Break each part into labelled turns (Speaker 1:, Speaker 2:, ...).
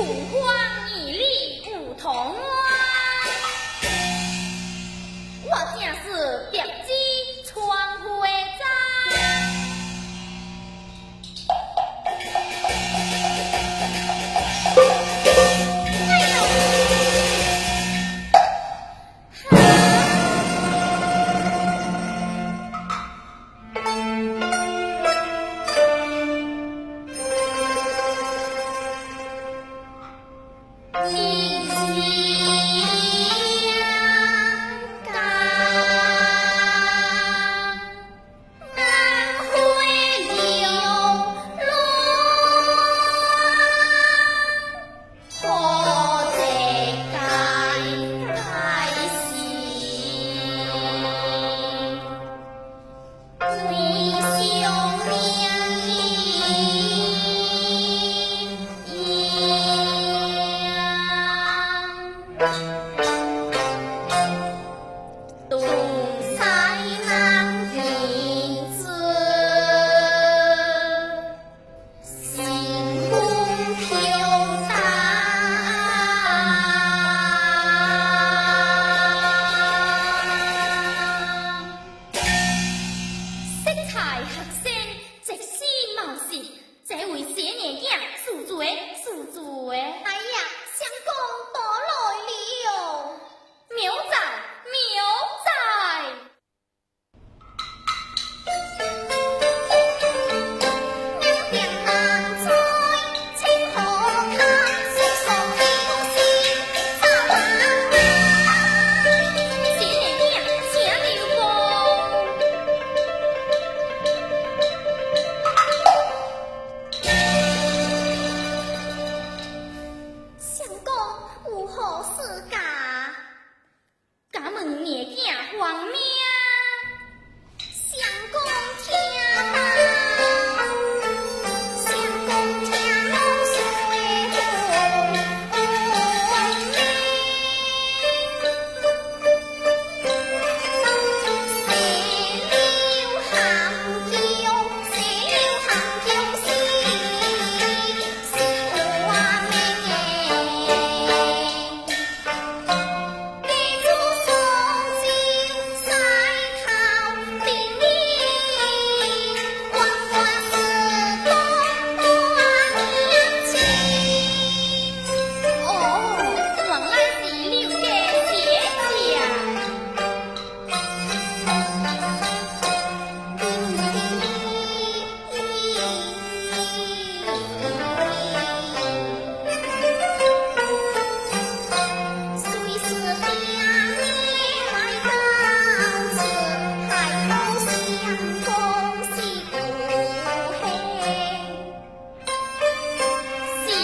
Speaker 1: 苦？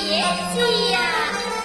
Speaker 1: 别气呀。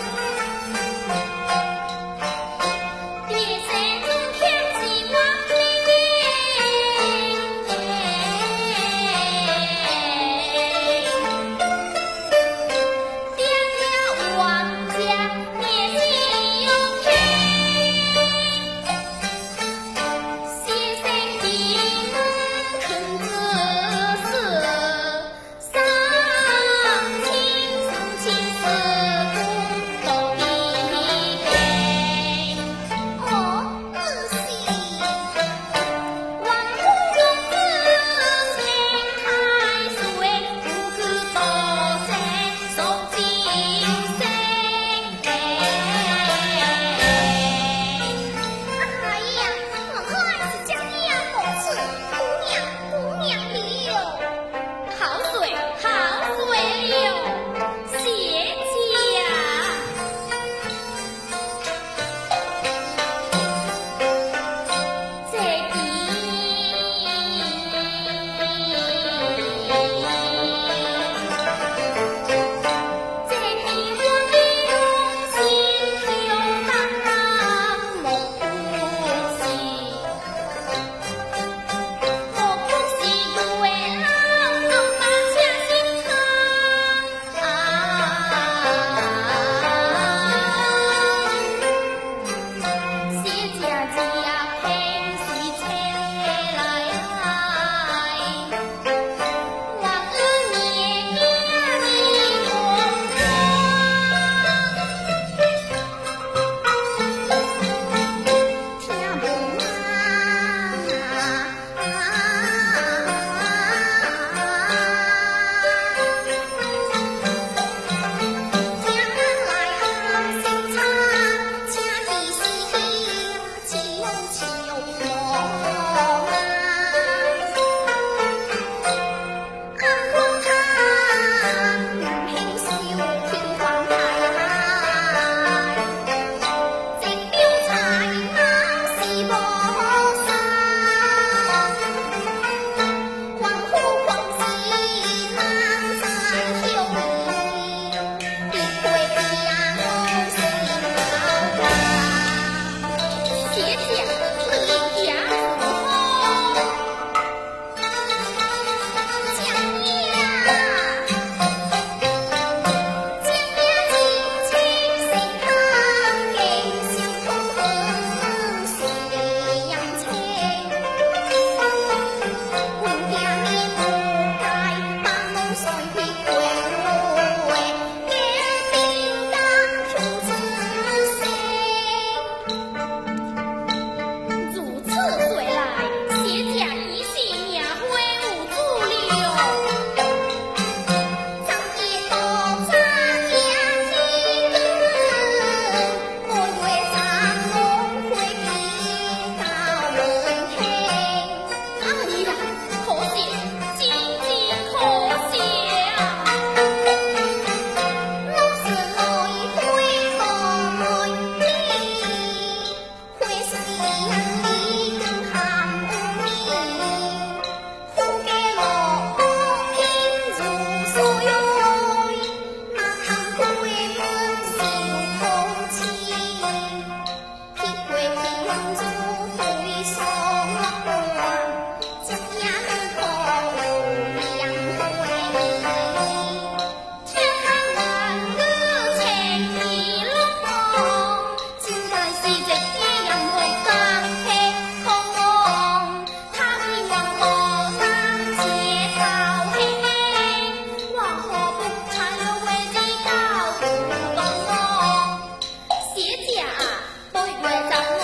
Speaker 1: 一点啊都不会